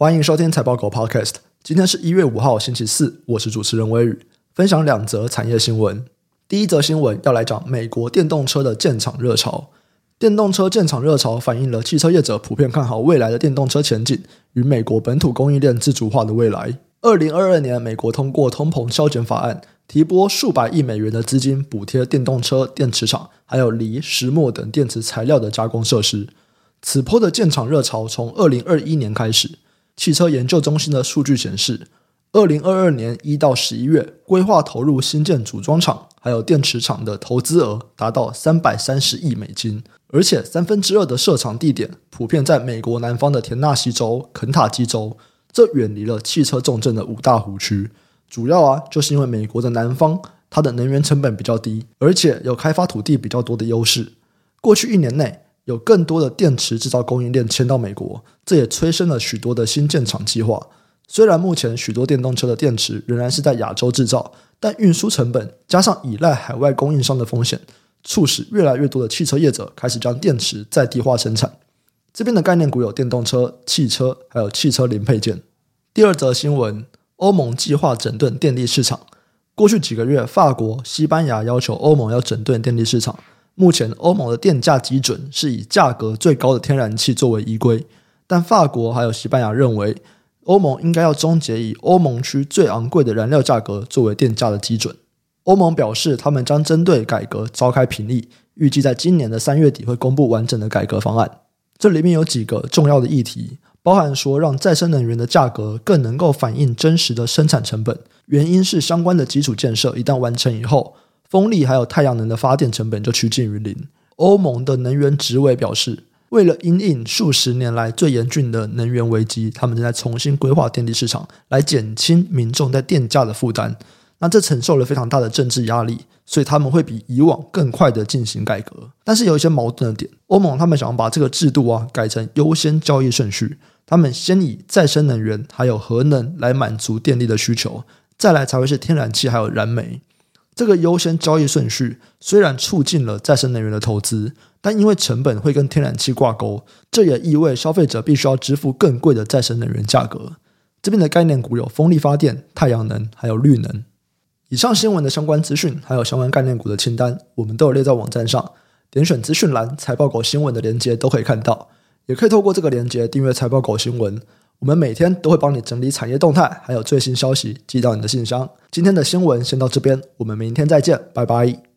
欢迎收听财报狗 Podcast。今天是一月五号，星期四，我是主持人微宇，分享两则产业新闻。第一则新闻要来讲美国电动车的建厂热潮。电动车建厂热潮反映了汽车业者普遍看好未来的电动车前景与美国本土供应链自主化的未来。二零二二年，美国通过通膨削减法案，提拨数百亿美元的资金补贴电动车电池厂，还有锂、石墨等电池材料的加工设施。此波的建厂热潮从二零二一年开始。汽车研究中心的数据显示，二零二二年一到十一月，规划投入新建组装厂还有电池厂的投资额达到三百三十亿美金，而且三分之二的设厂地点普遍在美国南方的田纳西州、肯塔基州，这远离了汽车重镇的五大湖区。主要啊，就是因为美国的南方它的能源成本比较低，而且有开发土地比较多的优势。过去一年内，有更多的电池制造供应链迁到美国，这也催生了许多的新建厂计划。虽然目前许多电动车的电池仍然是在亚洲制造，但运输成本加上依赖海外供应商的风险，促使越来越多的汽车业者开始将电池在地化生产。这边的概念股有电动车、汽车，还有汽车零配件。第二则新闻：欧盟计划整顿电力市场。过去几个月，法国、西班牙要求欧盟要整顿电力市场。目前欧盟的电价基准是以价格最高的天然气作为依归，但法国还有西班牙认为，欧盟应该要终结以欧盟区最昂贵的燃料价格作为电价的基准。欧盟表示，他们将针对改革召开评议，预计在今年的三月底会公布完整的改革方案。这里面有几个重要的议题，包含说让再生能源的价格更能够反映真实的生产成本，原因是相关的基础建设一旦完成以后。风力还有太阳能的发电成本就趋近于零。欧盟的能源职位表示，为了因应数十年来最严峻的能源危机，他们正在重新规划电力市场，来减轻民众在电价的负担。那这承受了非常大的政治压力，所以他们会比以往更快的进行改革。但是有一些矛盾的点，欧盟他们想要把这个制度啊改成优先交易顺序，他们先以再生能源还有核能来满足电力的需求，再来才会是天然气还有燃煤。这个优先交易顺序虽然促进了再生能源的投资，但因为成本会跟天然气挂钩，这也意味消费者必须要支付更贵的再生能源价格。这边的概念股有风力发电、太阳能，还有绿能。以上新闻的相关资讯，还有相关概念股的清单，我们都有列在网站上，点选资讯栏财报狗新闻的连接都可以看到，也可以透过这个连接订阅财报狗新闻。我们每天都会帮你整理产业动态，还有最新消息寄到你的信箱。今天的新闻先到这边，我们明天再见，拜拜。